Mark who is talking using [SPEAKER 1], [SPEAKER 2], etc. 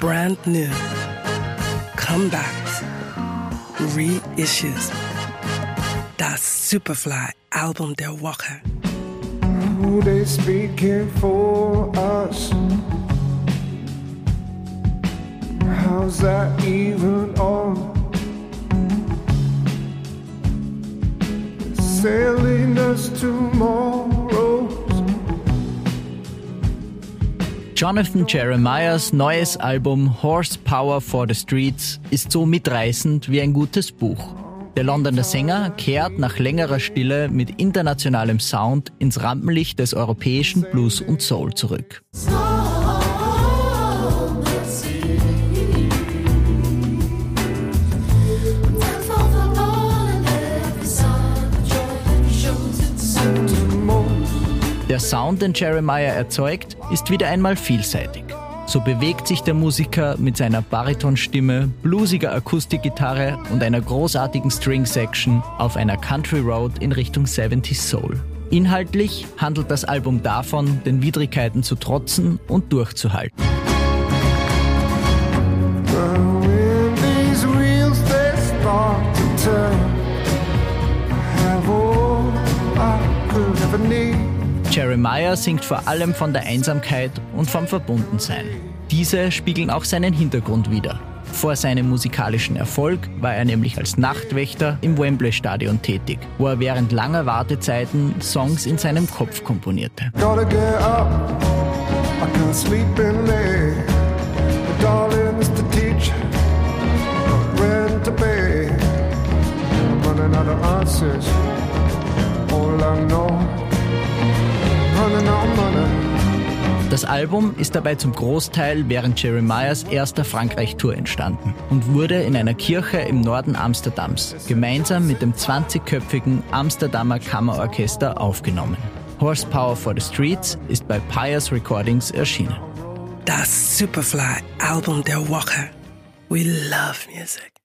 [SPEAKER 1] brand new, comebacks, reissues. That Superfly Album der Woche.
[SPEAKER 2] Who they speaking for us? How's that even on? Sailing
[SPEAKER 3] Jonathan Jeremiahs neues Album Horsepower for the Streets ist so mitreißend wie ein gutes Buch. Der Londoner Sänger kehrt nach längerer Stille mit internationalem Sound ins Rampenlicht des europäischen Blues und Soul zurück. Der Sound, den Jeremiah erzeugt, ist wieder einmal vielseitig. So bewegt sich der Musiker mit seiner Baritonstimme, bluesiger Akustikgitarre und einer großartigen String-Section auf einer Country Road in Richtung 70s Soul. Inhaltlich handelt das Album davon, den Widrigkeiten zu trotzen und durchzuhalten. Jeremiah singt vor allem von der Einsamkeit und vom Verbundensein. Diese spiegeln auch seinen Hintergrund wider. Vor seinem musikalischen Erfolg war er nämlich als Nachtwächter im Wembley Stadion tätig, wo er während langer Wartezeiten Songs in seinem Kopf komponierte. Das Album ist dabei zum Großteil während Jeremiahs erster Frankreich-Tour entstanden und wurde in einer Kirche im Norden Amsterdams gemeinsam mit dem 20-köpfigen Amsterdamer Kammerorchester aufgenommen. Horsepower for the Streets ist bei Pious Recordings erschienen.
[SPEAKER 1] Das Superfly Album der Woche. We love music.